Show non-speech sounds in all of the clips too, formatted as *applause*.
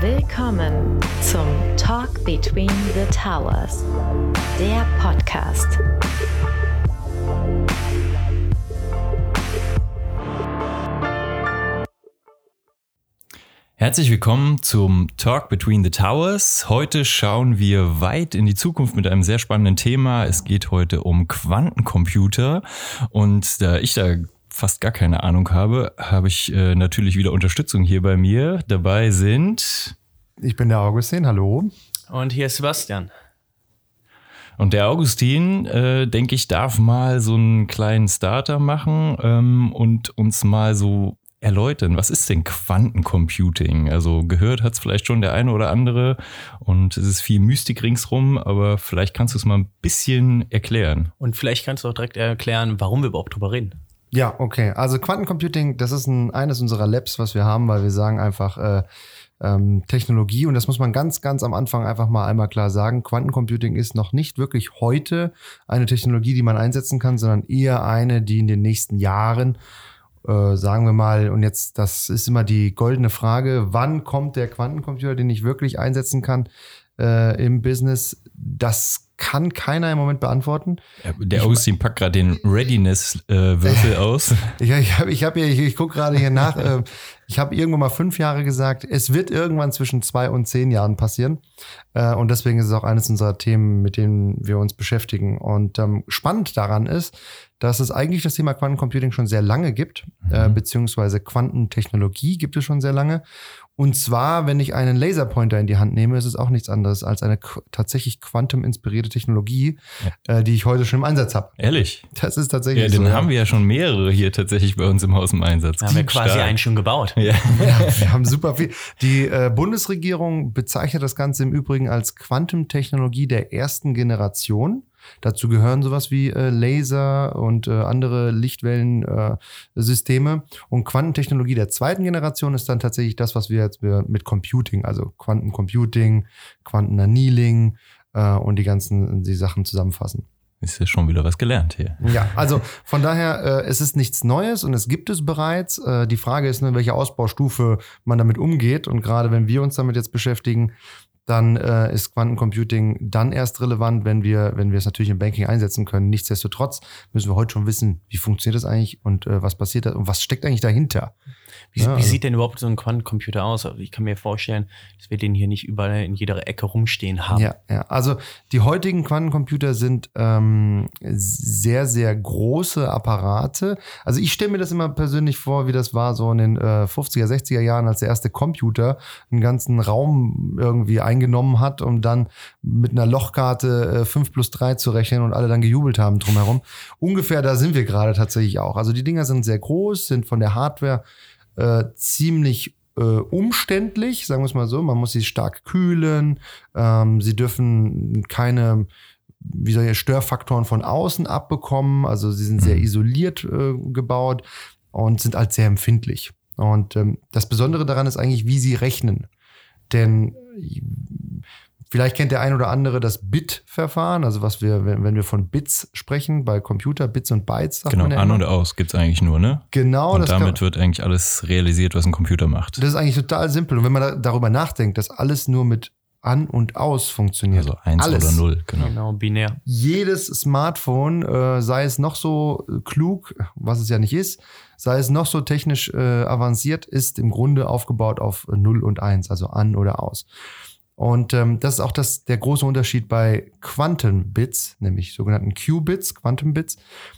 Willkommen zum Talk Between the Towers, der Podcast. Herzlich willkommen zum Talk Between the Towers. Heute schauen wir weit in die Zukunft mit einem sehr spannenden Thema. Es geht heute um Quantencomputer und da ich da fast gar keine Ahnung habe, habe ich äh, natürlich wieder Unterstützung hier bei mir. Dabei sind. Ich bin der Augustin, hallo. Und hier ist Sebastian. Und der Augustin, äh, denke ich, darf mal so einen kleinen Starter machen ähm, und uns mal so erläutern, was ist denn Quantencomputing? Also gehört hat es vielleicht schon der eine oder andere und es ist viel Mystik ringsrum, aber vielleicht kannst du es mal ein bisschen erklären. Und vielleicht kannst du auch direkt erklären, warum wir überhaupt drüber reden. Ja, okay. Also Quantencomputing, das ist ein, eines unserer Labs, was wir haben, weil wir sagen einfach äh, ähm, Technologie und das muss man ganz, ganz am Anfang einfach mal einmal klar sagen. Quantencomputing ist noch nicht wirklich heute eine Technologie, die man einsetzen kann, sondern eher eine, die in den nächsten Jahren äh, sagen wir mal, und jetzt, das ist immer die goldene Frage, wann kommt der Quantencomputer, den ich wirklich einsetzen kann äh, im Business? Das kann keiner im Moment beantworten. Ja, der Augustin packt gerade den Readiness-Würfel äh, *laughs* aus. Ich, ich, hab, ich, hab hier, ich, ich gucke gerade hier nach. *laughs* äh, ich habe irgendwann mal fünf Jahre gesagt, es wird irgendwann zwischen zwei und zehn Jahren passieren. Äh, und deswegen ist es auch eines unserer Themen, mit denen wir uns beschäftigen. Und ähm, spannend daran ist, dass es eigentlich das Thema Quantencomputing schon sehr lange gibt, äh, mhm. äh, beziehungsweise Quantentechnologie gibt es schon sehr lange. Und zwar, wenn ich einen Laserpointer in die Hand nehme, ist es auch nichts anderes als eine tatsächlich quantum-inspirierte Technologie, ja. äh, die ich heute schon im Einsatz habe. Ehrlich? Das ist tatsächlich ja, so. Den haben wir ja schon mehrere hier tatsächlich bei uns im Haus im Einsatz. Da haben wir quasi Stark. einen schon gebaut. Ja. *laughs* ja. wir haben super viel. Die äh, Bundesregierung bezeichnet das Ganze im Übrigen als Quantum-Technologie der ersten Generation. Dazu gehören sowas wie äh, Laser und äh, andere Lichtwellensysteme. Äh, und Quantentechnologie der zweiten Generation ist dann tatsächlich das, was wir jetzt mit Computing, also Quantencomputing, Quantenannealing äh, und die ganzen die Sachen zusammenfassen. Ist ja schon wieder was gelernt hier. Ja, also von daher, äh, es ist nichts Neues und es gibt es bereits. Äh, die Frage ist nur, welche Ausbaustufe man damit umgeht. Und gerade wenn wir uns damit jetzt beschäftigen, dann äh, ist Quantencomputing dann erst relevant, wenn wir, wenn wir es natürlich im Banking einsetzen können. Nichtsdestotrotz müssen wir heute schon wissen, wie funktioniert das eigentlich und äh, was passiert da und was steckt eigentlich dahinter. Wie, ja, wie sieht denn überhaupt so ein Quantencomputer aus? Also ich kann mir vorstellen, dass wir den hier nicht überall in jeder Ecke rumstehen haben. Ja, ja. Also die heutigen Quantencomputer sind ähm, sehr, sehr große Apparate. Also ich stelle mir das immer persönlich vor, wie das war so in den äh, 50er, 60er Jahren, als der erste Computer einen ganzen Raum irgendwie eingenommen hat, um dann mit einer Lochkarte äh, 5 plus 3 zu rechnen und alle dann gejubelt haben drumherum. Ungefähr da sind wir gerade tatsächlich auch. Also die Dinger sind sehr groß, sind von der Hardware äh, ziemlich äh, umständlich, sagen wir es mal so. Man muss sie stark kühlen. Ähm, sie dürfen keine wie soll ich, Störfaktoren von außen abbekommen. Also sie sind sehr mhm. isoliert äh, gebaut und sind halt sehr empfindlich. Und ähm, das Besondere daran ist eigentlich, wie sie rechnen. Denn Vielleicht kennt der ein oder andere das Bit-Verfahren, also was wir, wenn, wir von Bits sprechen, bei Computer, Bits und Bytes. Sagt genau, man ja an und aus gibt es eigentlich nur, ne? Genau. Und damit kann, wird eigentlich alles realisiert, was ein Computer macht. Das ist eigentlich total simpel. Und wenn man da, darüber nachdenkt, dass alles nur mit an und aus funktioniert. Also eins alles. oder null, genau. Genau, binär. Jedes Smartphone, äh, sei es noch so klug, was es ja nicht ist, sei es noch so technisch äh, avanciert, ist im Grunde aufgebaut auf 0 und 1, also an oder aus. Und ähm, das ist auch das, der große Unterschied bei Quantenbits, nämlich sogenannten Qubits, Quantenbits.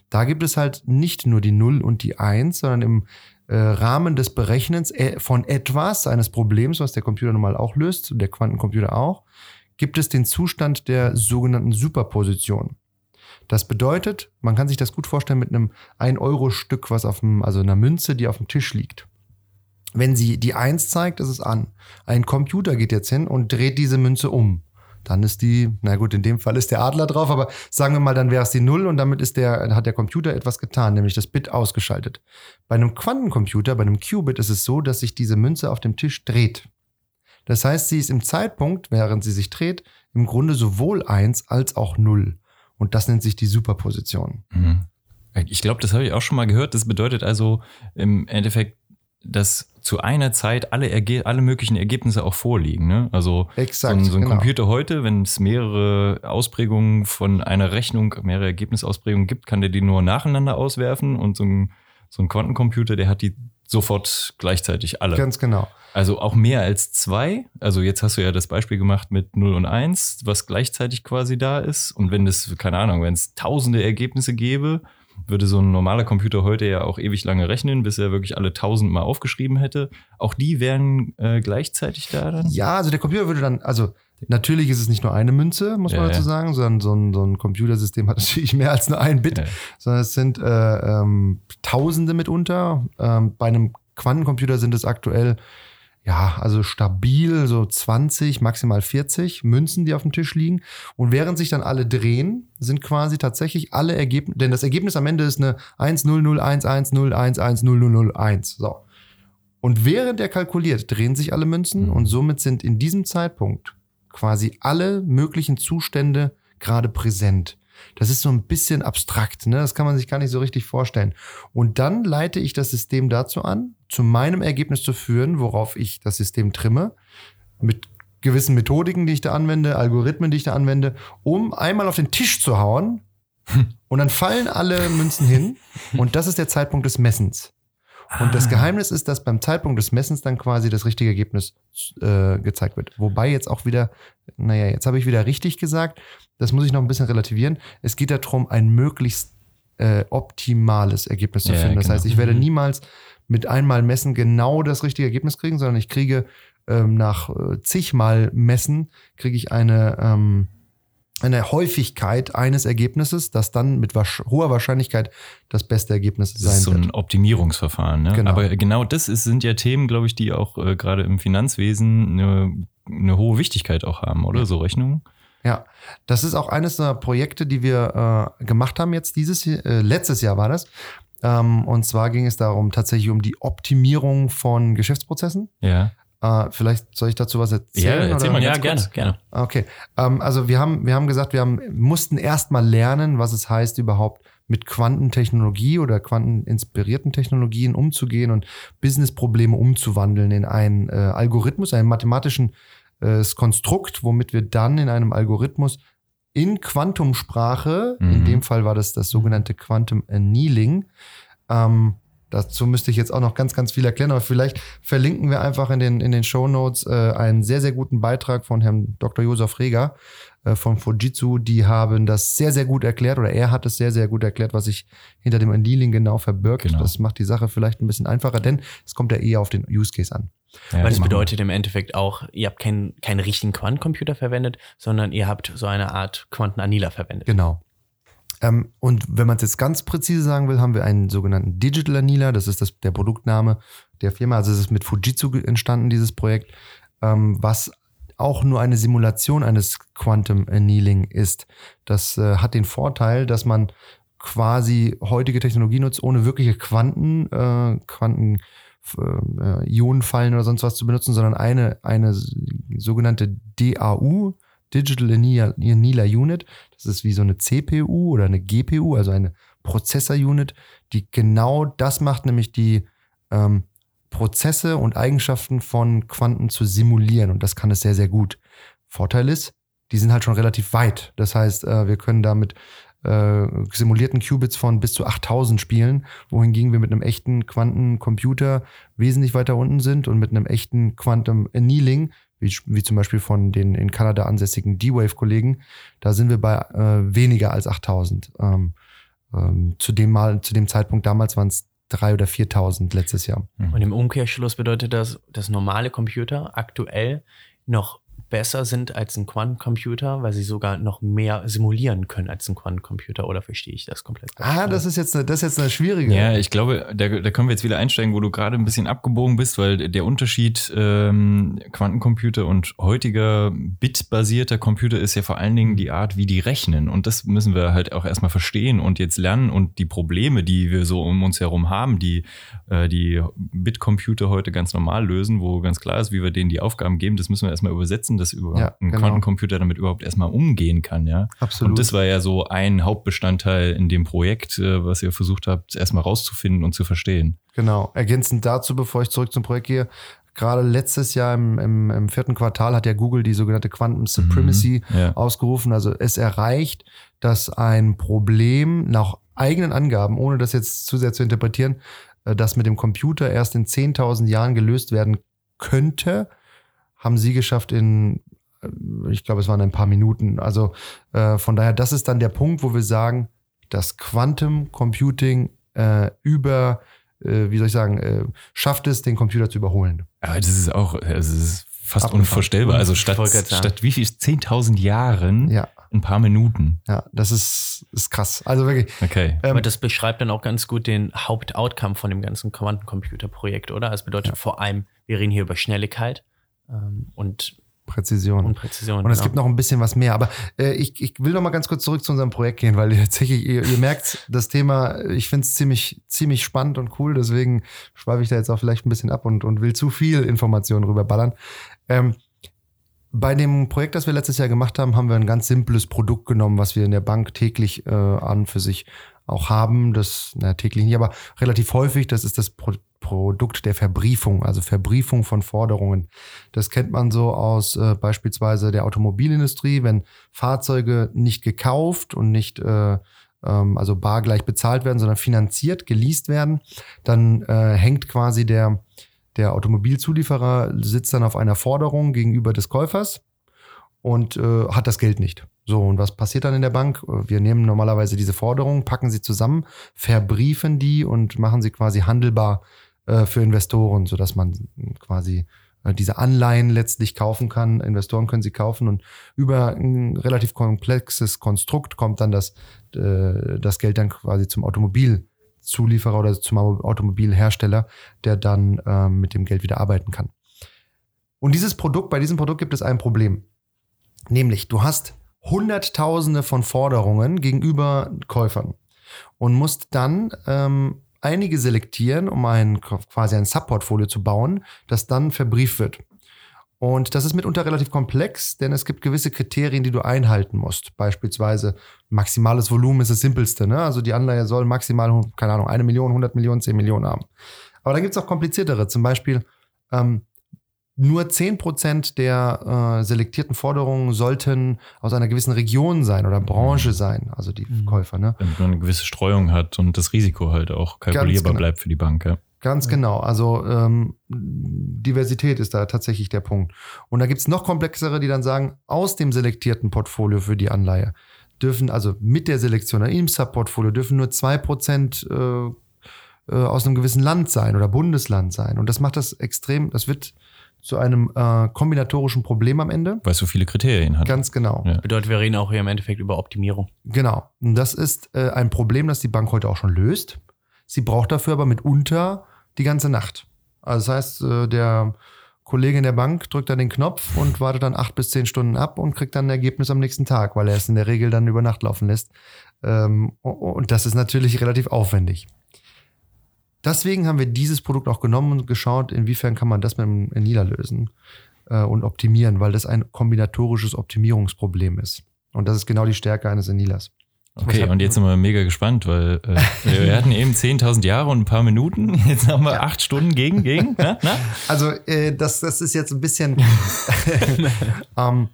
Da gibt es halt nicht nur die 0 und die 1, sondern im äh, Rahmen des Berechnens äh, von etwas, eines Problems, was der Computer normal auch löst, der Quantencomputer auch, gibt es den Zustand der sogenannten Superposition. Das bedeutet, man kann sich das gut vorstellen mit einem 1-Euro-Stück, was auf dem, also einer Münze, die auf dem Tisch liegt. Wenn sie die 1 zeigt, ist es an. Ein Computer geht jetzt hin und dreht diese Münze um. Dann ist die, na gut, in dem Fall ist der Adler drauf, aber sagen wir mal, dann wäre es die Null und damit ist der, hat der Computer etwas getan, nämlich das Bit ausgeschaltet. Bei einem Quantencomputer, bei einem Qubit ist es so, dass sich diese Münze auf dem Tisch dreht. Das heißt, sie ist im Zeitpunkt, während sie sich dreht, im Grunde sowohl 1 als auch 0. Und das nennt sich die Superposition. Mhm. Ich glaube, das habe ich auch schon mal gehört. Das bedeutet also im Endeffekt, dass zu einer Zeit alle, Erge alle möglichen Ergebnisse auch vorliegen. Ne? Also Exakt, so ein, so ein genau. Computer heute, wenn es mehrere Ausprägungen von einer Rechnung, mehrere Ergebnisausprägungen gibt, kann der die nur nacheinander auswerfen und so ein, so ein Quantencomputer, der hat die sofort gleichzeitig alle. Ganz genau. Also auch mehr als zwei. Also jetzt hast du ja das Beispiel gemacht mit 0 und 1, was gleichzeitig quasi da ist. Und wenn es, keine Ahnung, wenn es tausende Ergebnisse gäbe, würde so ein normaler Computer heute ja auch ewig lange rechnen, bis er wirklich alle tausend Mal aufgeschrieben hätte. Auch die wären äh, gleichzeitig da dann? Ja, also der Computer würde dann, also natürlich ist es nicht nur eine Münze, muss man Ja, dazu ja. sagen, sondern so ein, so ein Computersystem hat *laughs* natürlich mehr als nur ein Bit, Ja. sondern es sind äh, ähm, Tausende mitunter. Ähm, bei einem Quantencomputer sind es aktuell, ja, also stabil so 20, maximal 40 Münzen, die auf dem Tisch liegen. Und während sich dann alle drehen, sind quasi tatsächlich alle Ergebnisse, denn das Ergebnis am Ende ist eine 1 0 0 1 1 0 1 1 0 0 0 1. So. Und während er kalkuliert, drehen sich alle Münzen Mhm. und somit sind in diesem Zeitpunkt quasi alle möglichen Zustände gerade präsent. Das ist so ein bisschen abstrakt, ne? Das kann man sich gar nicht so richtig vorstellen. Und dann leite ich das System dazu an, zu meinem Ergebnis zu führen, worauf ich das System trimme, mit gewissen Methodiken, die ich da anwende, Algorithmen, die ich da anwende, um einmal auf den Tisch zu hauen *laughs* und dann fallen alle Münzen hin und das ist der Zeitpunkt des Messens. Und das Geheimnis ist, dass beim Zeitpunkt des Messens dann quasi das richtige Ergebnis äh, gezeigt wird. Wobei jetzt auch wieder, naja, jetzt habe ich wieder richtig gesagt, das muss ich noch ein bisschen relativieren. Es geht darum, ein möglichst äh, optimales Ergebnis zu Ja, finden. Das genau. heißt, ich werde Mhm. niemals mit einmal messen genau das richtige Ergebnis kriegen, sondern ich kriege ähm, nach äh, zigmal messen, kriege ich eine, ähm, eine Häufigkeit eines Ergebnisses, das dann mit hoher Wahrscheinlichkeit das beste Ergebnis Das sein ist so wird. ein Optimierungsverfahren. Ne? Genau. Aber genau das ist, sind ja Themen, glaube ich, die auch äh, gerade im Finanzwesen eine, eine hohe Wichtigkeit auch haben, oder? So Rechnungen. Ja, das ist auch eines der Projekte, die wir äh, gemacht haben jetzt dieses Jahr, äh, letztes Jahr war das. Ähm, und zwar ging es darum tatsächlich um die Optimierung von Geschäftsprozessen. Ja. Äh, vielleicht soll ich dazu was erzählen? Ja, erzähl mal Ja, gerne, gerne. Okay, ähm, also wir haben, wir haben gesagt, wir haben, mussten erstmal lernen, was es heißt, überhaupt mit Quantentechnologie oder quanteninspirierten Technologien umzugehen und Businessprobleme umzuwandeln in einen äh, Algorithmus, einen mathematischen äh, Konstrukt, womit wir dann in einem Algorithmus in Quantumsprache, in Mhm. dem Fall war das das sogenannte Quantum Annealing, ähm, Dazu müsste ich jetzt auch noch ganz, ganz viel erklären, aber vielleicht verlinken wir einfach in den, in den Show Notes äh, einen sehr, sehr guten Beitrag von Herrn Dr. Josef Reger äh, von Fujitsu. Die haben das sehr, sehr gut erklärt oder er hat es sehr, sehr gut erklärt, was sich hinter dem Annealing genau verbirgt. Genau. Das macht die Sache vielleicht ein bisschen einfacher, denn es kommt ja eher auf den Use Case an. Ja, Weil das bedeutet im Endeffekt auch, ihr habt keinen keinen richtigen Quantencomputer verwendet, sondern ihr habt so eine Art Quantenannealer verwendet. Genau. Ähm, und wenn man es jetzt ganz präzise sagen will, haben wir einen sogenannten Digital Annealer. Das ist das, der Produktname der Firma. Also es ist mit Fujitsu entstanden, dieses Projekt, ähm, was auch nur eine Simulation eines Quantum Annealing ist. Das äh, hat den Vorteil, dass man quasi heutige Technologie nutzt, ohne wirkliche Quanten, äh, Quanten äh, Ionenfallen oder sonst was zu benutzen, sondern eine, eine sogenannte DAU, Digital Annealer Unit. Das ist wie so eine CPU oder eine GPU, also eine Prozessor-Unit, die genau das macht, nämlich die ähm, Prozesse und Eigenschaften von Quanten zu simulieren. Und das kann es sehr, sehr gut. Vorteil ist, die sind halt schon relativ weit. Das heißt, äh, wir können damit äh, simulierten Qubits von bis zu 8000 spielen, wohingegen wir mit einem echten Quantencomputer wesentlich weiter unten sind und mit einem echten Quantum Annealing, wie, wie zum Beispiel von den in Kanada ansässigen D-Wave-Kollegen, da sind wir bei äh, weniger als 8000. Ähm, ähm, zu, dem Mal, zu dem Zeitpunkt damals waren es 3.000 oder 4.000 letztes Jahr. Und im Umkehrschluss bedeutet das, dass normale Computer aktuell noch besser sind als ein Quantencomputer, weil sie sogar noch mehr simulieren können als ein Quantencomputer. Oder verstehe ich das komplett? Ah, das ist jetzt eine, das ist jetzt eine schwierige. Ja, ich glaube, da, da können wir jetzt wieder einsteigen, wo du gerade ein bisschen abgebogen bist, weil der Unterschied ähm, Quantencomputer und heutiger bitbasierter Computer ist ja vor allen Dingen die Art, wie die rechnen. Und das müssen wir halt auch erstmal verstehen und jetzt lernen. Und die Probleme, die wir so um uns herum haben, die äh, die Bitcomputer heute ganz normal lösen, wo ganz klar ist, wie wir denen die Aufgaben geben, das müssen wir erstmal übersetzen. Dass überhaupt Ja, ein genau. Quantencomputer damit überhaupt erstmal umgehen kann, ja. Absolut. Und das war ja so ein Hauptbestandteil in dem Projekt, äh, was ihr versucht habt, erstmal rauszufinden und zu verstehen. Genau. Ergänzend dazu, bevor ich zurück zum Projekt gehe, gerade letztes Jahr im, im, im vierten Quartal hat ja Google die sogenannte Quantum Supremacy Mhm, ja. ausgerufen. Also es erreicht, dass ein Problem nach eigenen Angaben, ohne das jetzt zu sehr zu interpretieren, äh, das mit dem Computer erst in 10.000 Jahren gelöst werden könnte, haben sie geschafft in, äh, ich glaube, es waren ein paar Minuten. Also äh, von daher, das ist dann der Punkt, wo wir sagen, das Quantum Computing äh, über, äh, wie soll ich sagen, äh, schafft es, den Computer zu überholen. Aber das ist auch, es ist fast Abgefahren. unvorstellbar. Also statt, statt wie viel? 10.000 Jahren, Ja, ein paar Minuten. ja, das ist, ist krass. Also wirklich. Okay. Ähm, Aber das beschreibt dann auch ganz gut den Hauptoutcome von dem ganzen Quantencomputer-Projekt, oder? Das bedeutet vor allem, wir reden hier über Schnelligkeit und, Präzision. und Präzision. Und es genau. gibt noch ein bisschen was mehr. Aber äh, ich, ich will noch mal ganz kurz zurück zu unserem Projekt gehen, weil *laughs* tatsächlich, ihr, ihr merkt, das Thema, ich finde es ziemlich, ziemlich spannend und cool. Deswegen schweife ich da jetzt auch vielleicht ein bisschen ab und, und will zu viel Informationen rüberballern. Ähm, bei dem Projekt, das wir letztes Jahr gemacht haben, haben wir ein ganz simples Produkt genommen, was wir in der Bank täglich äh, an für sich auch haben. Das, na, täglich nicht, aber relativ häufig. Das ist das Pro Produkt der Verbriefung, also Verbriefung von Forderungen. Das kennt man so aus äh, beispielsweise der Automobilindustrie, wenn Fahrzeuge nicht gekauft und nicht äh, ähm, also bargleich bezahlt werden, sondern finanziert, geleast werden, dann äh, hängt quasi der, der Automobilzulieferer sitzt dann auf einer Forderung gegenüber des Käufers und äh, hat das Geld nicht. So, und was passiert dann in der Bank? Wir nehmen normalerweise diese Forderungen, packen sie zusammen, verbriefen die und machen sie quasi handelbar äh, für Investoren, sodass man quasi äh, diese Anleihen letztlich kaufen kann. Investoren können sie kaufen und über ein relativ komplexes Konstrukt kommt dann das, äh, das Geld dann quasi zum Automobilzulieferer oder zum Automobilhersteller, der dann äh, mit dem Geld wieder arbeiten kann. Und dieses Produkt, bei diesem Produkt gibt es ein Problem. Nämlich, du hast Hunderttausende von Forderungen gegenüber Käufern und musst dann ähm, einige selektieren, um ein quasi ein Subportfolio zu bauen, das dann verbrieft wird. Und das ist mitunter relativ komplex, denn es gibt gewisse Kriterien, die du einhalten musst. Beispielsweise maximales Volumen ist das simpelste. Ne? Also die Anleihe soll maximal, keine Ahnung, eine Million, 100 Millionen, 10 Millionen haben. Aber dann gibt es auch kompliziertere. Zum Beispiel ähm, nur 10% der äh, selektierten Forderungen sollten aus einer gewissen Region sein oder Branche sein, also die Mhm. Käufer. Ne? Damit man eine gewisse Streuung hat und das Risiko halt auch kalkulierbar genau. bleibt für die Bank. Ja. Ganz genau. Also ähm, Diversität ist da tatsächlich der Punkt. Und da gibt's noch komplexere, die dann sagen, aus dem selektierten Portfolio für die Anleihe dürfen, also mit der Selektion im Subportfolio dürfen nur 2% äh, äh, aus einem gewissen Land sein oder Bundesland sein. Und das macht das extrem, das wird zu einem äh, kombinatorischen Problem am Ende. Weil es so viele Kriterien hat. Ganz genau. Ja. bedeutet, wir reden auch hier im Endeffekt über Optimierung. Genau. Und das ist äh, ein Problem, das die Bank heute auch schon löst. Sie braucht dafür aber mitunter die ganze Nacht. Also das heißt, äh, der Kollege in der Bank drückt dann den Knopf und wartet dann acht bis zehn Stunden ab und kriegt dann ein Ergebnis am nächsten Tag, weil er es in der Regel dann über Nacht laufen lässt. Ähm, und das ist natürlich relativ aufwendig. Deswegen haben wir dieses Produkt auch genommen und geschaut, inwiefern kann man das mit dem Enila lösen äh, und optimieren, weil das ein kombinatorisches Optimierungsproblem ist. Und das ist genau die Stärke eines Enilas. Okay, und jetzt sind wir mega gespannt, weil äh, wir *laughs* hatten eben 10.000 Jahre und ein paar Minuten. Jetzt haben wir acht Stunden gegen, gegen. Na, *laughs* na? Also äh, das, das ist jetzt ein bisschen *laughs* ähm,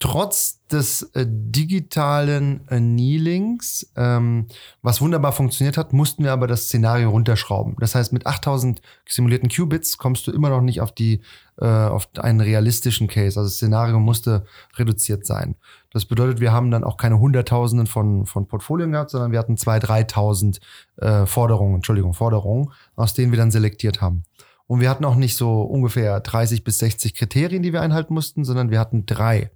trotz des äh, digitalen Annealings, ähm, was wunderbar funktioniert hat, mussten wir aber das Szenario runterschrauben. Das heißt, mit 8000 simulierten Qubits kommst du immer noch nicht auf die äh, auf einen realistischen Case. Also das Szenario musste reduziert sein. Das bedeutet, wir haben dann auch keine Hunderttausenden von, von Portfolien gehabt, sondern wir hatten 2.000, 3.000 äh, Forderungen, Entschuldigung, Forderungen, aus denen wir dann selektiert haben. Und wir hatten auch nicht so ungefähr 30 bis 60 Kriterien, die wir einhalten mussten, sondern wir hatten drei.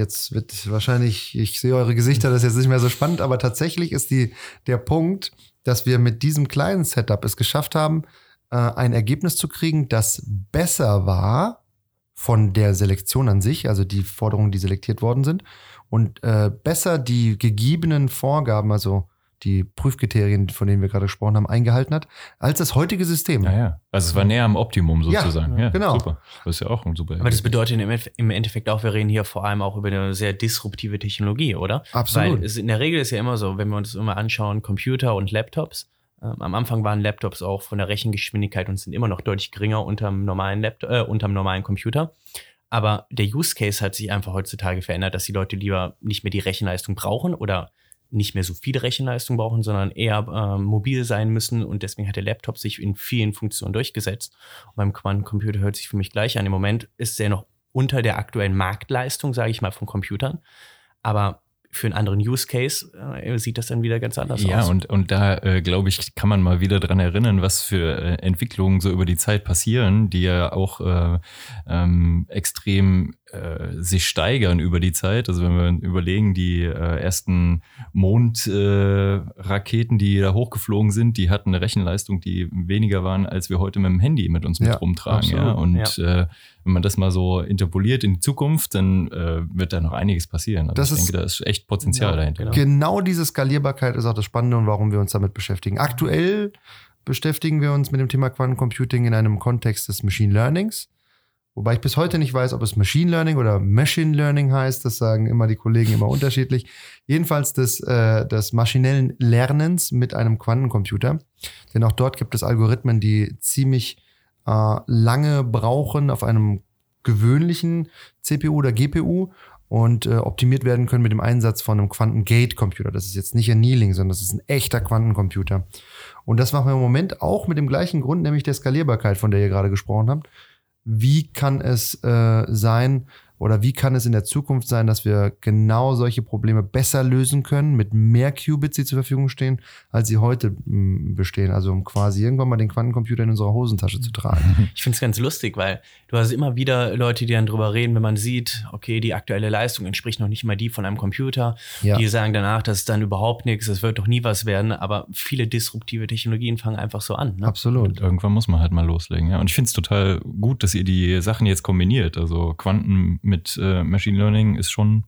Jetzt wird wahrscheinlich, ich sehe eure Gesichter, das ist jetzt nicht mehr so spannend, aber tatsächlich ist die, der Punkt, dass wir mit diesem kleinen Setup es geschafft haben, äh, ein Ergebnis zu kriegen, das besser war von der Selektion an sich, also die Forderungen, die selektiert worden sind, und äh, besser die gegebenen Vorgaben, also die Prüfkriterien, von denen wir gerade gesprochen haben, eingehalten hat, als das heutige System. Ja, ja. Also es war näher am Optimum Ja, sozusagen. Ja, genau. Super. Das ist ja auch ein super. Aber das bedeutet im Endeffekt- im Endeffekt auch, wir reden hier vor allem auch über eine sehr disruptive Technologie, oder? Absolut. Weil es in der Regel ist ja immer so, wenn wir uns immer anschauen, Computer und Laptops. Ähm, am Anfang waren Laptops auch von der Rechengeschwindigkeit und sind immer noch deutlich geringer unterm normalen Laptop, äh, unterm normalen Computer. Aber der Use Case hat sich einfach heutzutage verändert, dass die Leute lieber nicht mehr die Rechenleistung brauchen oder nicht mehr so viele Rechenleistung brauchen, sondern eher ähm, mobil sein müssen. Und deswegen hat der Laptop sich in vielen Funktionen durchgesetzt. Und beim Quantencomputer hört sich für mich gleich an. Im Moment ist er noch unter der aktuellen Marktleistung, sage ich mal, von Computern. Aber für einen anderen Use Case äh, sieht das dann wieder ganz anders Ja, aus. und, und da äh, glaube ich, kann man mal wieder dran erinnern, was für äh, Entwicklungen so über die Zeit passieren, die ja auch äh, ähm, extrem äh, sich steigern über die Zeit. Also wenn wir überlegen, die äh, ersten Mondraketen, äh, die da hochgeflogen sind, die hatten eine Rechenleistung, die weniger waren, als wir heute mit dem Handy mit uns mit Ja, rumtragen. Ja? Und Äh, wenn man das mal so interpoliert in die Zukunft, dann äh, wird da noch einiges passieren. Also Das ich ist- denke, da ist echt Potenzial Genau, dahinter. genau. Genau diese Skalierbarkeit ist auch das Spannende und warum wir uns damit beschäftigen. Aktuell beschäftigen wir uns mit dem Thema Quantencomputing in einem Kontext des Machine Learnings. Wobei ich bis heute nicht weiß, ob es Machine Learning oder Machine Learning heißt. Das sagen immer die Kollegen immer unterschiedlich. Jedenfalls des, äh, des maschinellen Lernens mit einem Quantencomputer. Denn auch dort gibt es Algorithmen, die ziemlich äh, lange brauchen auf einem gewöhnlichen CPU oder GPU und äh, optimiert werden können mit dem Einsatz von einem Quantengate-Computer. Das ist jetzt nicht Annealing, sondern das ist ein echter Quantencomputer. Und das machen wir im Moment auch mit dem gleichen Grund, nämlich der Skalierbarkeit, von der ihr gerade gesprochen habt. Wie kann es äh, sein oder wie kann es in der Zukunft sein, dass wir genau solche Probleme besser lösen können, mit mehr Qubits, die zur Verfügung stehen, als sie heute mh, bestehen? Also um quasi irgendwann mal den Quantencomputer in unserer Hosentasche zu tragen. *laughs* Ich finde es ganz lustig, weil du hast immer wieder Leute, die dann drüber reden, wenn man sieht, okay, die aktuelle Leistung entspricht noch nicht mal die von einem Computer. Ja. Die sagen danach, das ist dann überhaupt nichts, das wird doch nie was werden. Aber viele disruptive Technologien fangen einfach so an. Ne? Absolut. Und irgendwann muss man halt mal loslegen. Ja. Und ich finde es total gut, dass ihr die Sachen jetzt kombiniert. Also Quanten mit äh, Machine Learning ist schon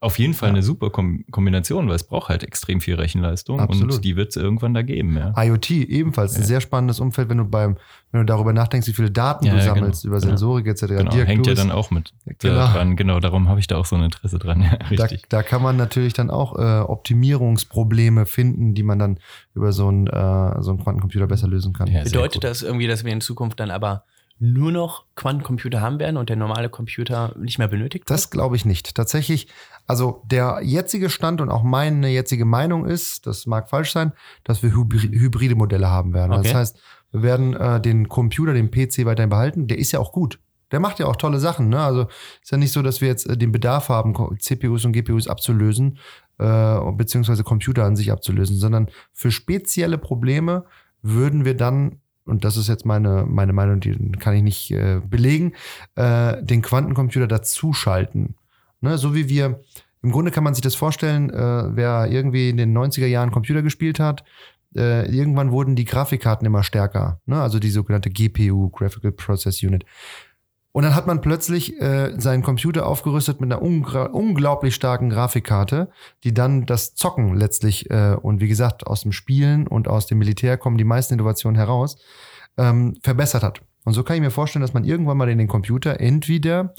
auf jeden Fall Ja. eine super Kom Kombination, weil es braucht halt extrem viel Rechenleistung Absolut. und die wird es irgendwann da geben. Ja. IoT ebenfalls ein Ja. sehr spannendes Umfeld, wenn du beim, wenn du darüber nachdenkst, wie viele Daten Ja, du ja, sammelst genau. über Sensorik etc. Genau, Dirk hängt ja dann auch mit Genau. dran. Genau, darum habe ich da auch so ein Interesse dran. Ja, da, richtig. da kann man natürlich dann auch äh, Optimierungsprobleme finden, die man dann über so einen, äh, so einen Quantencomputer besser lösen kann. Bedeutet das irgendwie, dass wir in Zukunft dann aber nur noch Quantencomputer haben werden und der normale Computer nicht mehr benötigt Das glaube ich nicht. Tatsächlich, also der jetzige Stand und auch meine jetzige Meinung ist, das mag falsch sein, dass wir hybri hybride Modelle haben werden. Also Okay. das heißt, wir werden äh, den Computer, den PC weiterhin behalten. Der ist ja auch gut. Der macht ja auch tolle Sachen. Ne? Also ist ja nicht so, dass wir jetzt äh, den Bedarf haben, CPUs und GPUs abzulösen, äh, beziehungsweise Computer an sich abzulösen, sondern für spezielle Probleme würden wir dann, und das ist jetzt meine, meine Meinung, die kann ich nicht äh, belegen, äh, den Quantencomputer dazuschalten. Ne? So wie wir, im Grunde kann man sich das vorstellen, äh, wer irgendwie in den 90er Jahren Computer gespielt hat, äh, irgendwann wurden die Grafikkarten immer stärker, ne? also die sogenannte GPU, Graphical Process Unit. Und dann hat man plötzlich äh, seinen Computer aufgerüstet mit einer unglaublich starken Grafikkarte, die dann das Zocken letztlich, äh, und wie gesagt, aus dem Spielen und aus dem Militär kommen die meisten Innovationen heraus, ähm, verbessert hat. Und so kann ich mir vorstellen, dass man irgendwann mal in den Computer entweder,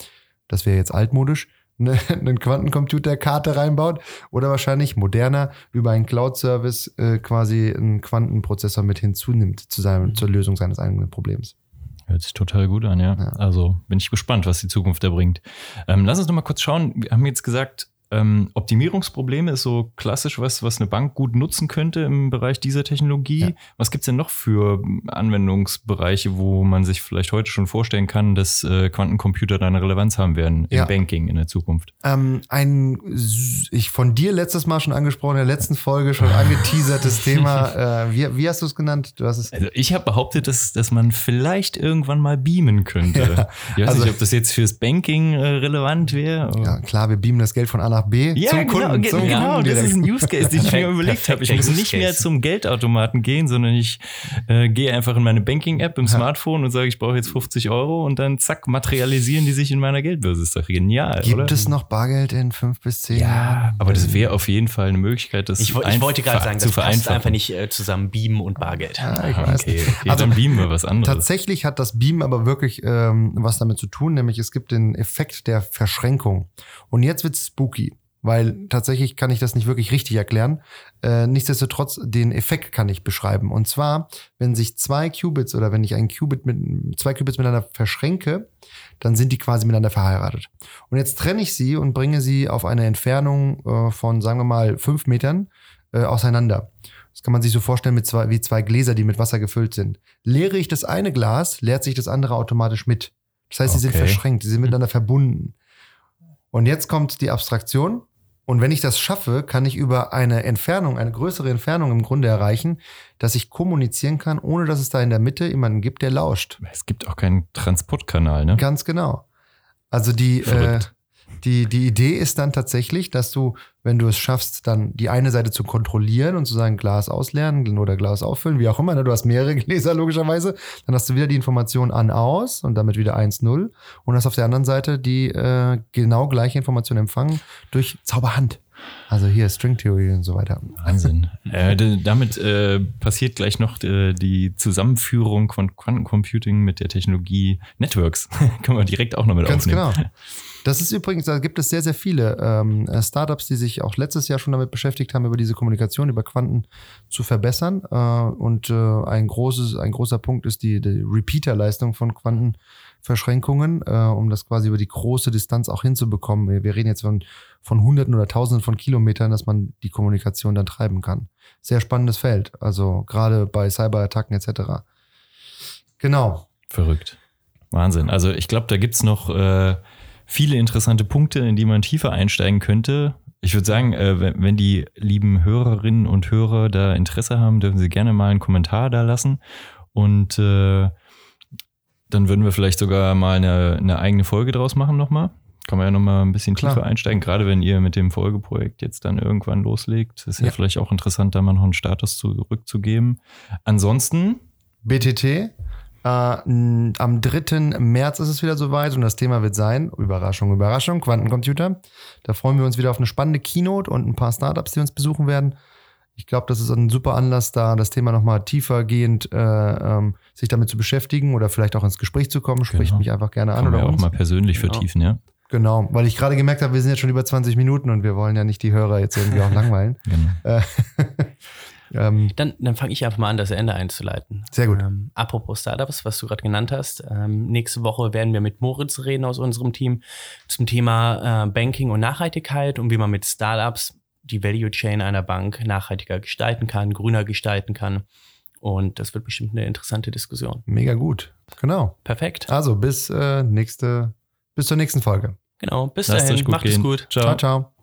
das wäre jetzt altmodisch, *laughs* ne, einen Quantencomputer-Karte reinbaut oder wahrscheinlich moderner über einen Cloud-Service äh, quasi einen Quantenprozessor mit hinzunimmt zu seinem, zur Lösung seines eigenen Problems. Hört sich total gut an, ja. Ja. Also bin ich gespannt, was die Zukunft da bringt. Ähm, lass uns noch mal kurz schauen. Wir haben jetzt gesagt, ähm, Optimierungsprobleme ist so klassisch was, was eine Bank gut nutzen könnte im Bereich dieser Technologie. Ja. Was gibt's denn noch für Anwendungsbereiche, wo man sich vielleicht heute schon vorstellen kann, dass äh, Quantencomputer da eine Relevanz haben werden im Ja. Banking in der Zukunft? Ähm, ein, ich von dir letztes Mal schon angesprochen, in der letzten Folge schon *laughs* angeteasertes Thema. Äh, wie, wie hast du es genannt? Du hast es. Also ich habe behauptet, dass, dass man vielleicht irgendwann mal beamen könnte. *laughs* Ja. Ich weiß Also- nicht, ob das jetzt fürs Banking äh, relevant wäre. Ja, klar, wir beamen das Geld von A nach B Ja, zum genau, Kunden. ge- zum genau Kunden das ist ein Use Case, den ich mir überlegt habe. Ich muss nicht mehr zum Geldautomaten gehen, sondern ich äh, gehe einfach in meine Banking-App im Smartphone und sage, ich brauche jetzt 50 Euro und dann zack, materialisieren die sich in meiner Geldbörse. Ist doch genial, Gibt oder? es noch Bargeld in fünf bis zehn ja, Jahren? aber das wäre auf jeden Fall eine Möglichkeit, das Ich, wo- ich wollte gerade einfach sagen, zu das passt vereinfachen. einfach nicht äh, zusammen Beamen und Bargeld. Ja, ich Ah, weiß okay, nicht. Also, dann beamen wir was anderes. Tatsächlich hat das Beam aber wirklich ähm, was damit zu tun, nämlich es gibt den Effekt der Verschränkung. Und jetzt wird's spooky, weil tatsächlich kann ich das nicht wirklich richtig erklären. Äh, nichtsdestotrotz, den Effekt kann ich beschreiben. Und zwar, wenn sich zwei Qubits oder wenn ich einen Qubit mit zwei Qubits miteinander verschränke, dann sind die quasi miteinander verheiratet. Und jetzt trenne ich sie und bringe sie auf eine Entfernung äh, von, sagen wir mal, fünf Metern äh, auseinander. Das kann man sich so vorstellen mit zwei, wie zwei Gläser, die mit Wasser gefüllt sind. Leere ich das eine Glas, leert sich das andere automatisch mit. Das heißt, sie sind Okay. verschränkt, sie sind miteinander verbunden. Und jetzt kommt die Abstraktion. Und wenn ich das schaffe, kann ich über eine Entfernung, eine größere Entfernung im Grunde erreichen, dass ich kommunizieren kann, ohne dass es da in der Mitte jemanden gibt, der lauscht. es gibt auch keinen Transportkanal, ne? Ganz genau. Also die, äh. Die, die Idee ist dann tatsächlich, dass du, wenn du es schaffst, dann die eine Seite zu kontrollieren und zu sagen, Glas ausleeren oder Glas auffüllen, wie auch immer, ne? du hast mehrere *laughs* Gläser logischerweise, dann hast du wieder die Information an aus und damit wieder 1-0 und hast auf der anderen Seite die äh, genau gleiche Information empfangen durch Zauberhand. Also hier String Theory und so weiter. Wahnsinn. äh, damit äh, passiert gleich noch äh, die Zusammenführung von Quantencomputing mit der Technologie Networks. *laughs* Können wir direkt auch noch mit Ganz aufnehmen. genau. Das ist übrigens, da gibt es sehr, sehr viele ähm, äh, Startups, die sich auch letztes Jahr schon damit beschäftigt haben, über diese Kommunikation, über Quanten zu verbessern. Äh, und äh, ein, großes, ein großer Punkt ist die, die Repeater-Leistung von Quantenverschränkungen, äh, um das quasi über die große Distanz auch hinzubekommen. Wir, wir reden jetzt von, von Hunderten oder Tausenden von Kilometern, dass man die Kommunikation dann treiben kann. Sehr spannendes Feld, also gerade bei Cyberattacken etc. Genau. Verrückt. Wahnsinn. Also ich glaube, da gibt's noch äh, viele interessante Punkte, in die man tiefer einsteigen könnte. Ich würde sagen, äh, wenn, wenn die lieben Hörerinnen und Hörer da Interesse haben, dürfen sie gerne mal einen Kommentar da lassen. Und äh, dann würden wir vielleicht sogar mal eine, eine eigene Folge draus machen nochmal. Kann man ja nochmal ein bisschen Klar. tiefer einsteigen, gerade wenn ihr mit dem Folgeprojekt jetzt dann irgendwann loslegt. Ist ja, Ja. vielleicht auch interessant, da mal noch einen Status zurückzugeben. Ansonsten BTT. Äh, am 3. März ist es wieder soweit und das Thema wird sein, Überraschung, Überraschung, Quantencomputer. Da freuen wir uns wieder auf eine spannende Keynote und ein paar Startups, die uns besuchen werden. Ich glaube, das ist ein super Anlass, da das Thema nochmal tiefergehend äh, ähm, sich damit zu beschäftigen oder vielleicht auch ins Gespräch zu kommen. Spricht Genau. mich einfach gerne an können wir oder auch uns. mal persönlich Genau. vertiefen, ja. Genau, weil ich gerade gemerkt habe, wir sind jetzt schon über 20 Minuten und wir wollen ja nicht die Hörer jetzt irgendwie auch langweilen. Genau. *laughs* Äh, ähm, Dann, dann fange ich einfach mal an, das Ende einzuleiten. Sehr gut. Ähm, apropos Startups, was du gerade genannt hast. Ähm, nächste Woche werden wir mit Moritz reden aus unserem Team zum Thema äh, Banking und Nachhaltigkeit und wie man mit Startups die Value Chain einer Bank nachhaltiger gestalten kann, grüner gestalten kann. Und das wird bestimmt eine interessante Diskussion. mega gut. Genau. Perfekt. Also bis äh, nächste, bis zur nächsten Folge. Genau. Bis Lasst dahin. Macht es gut. Ciao. ciao. ciao.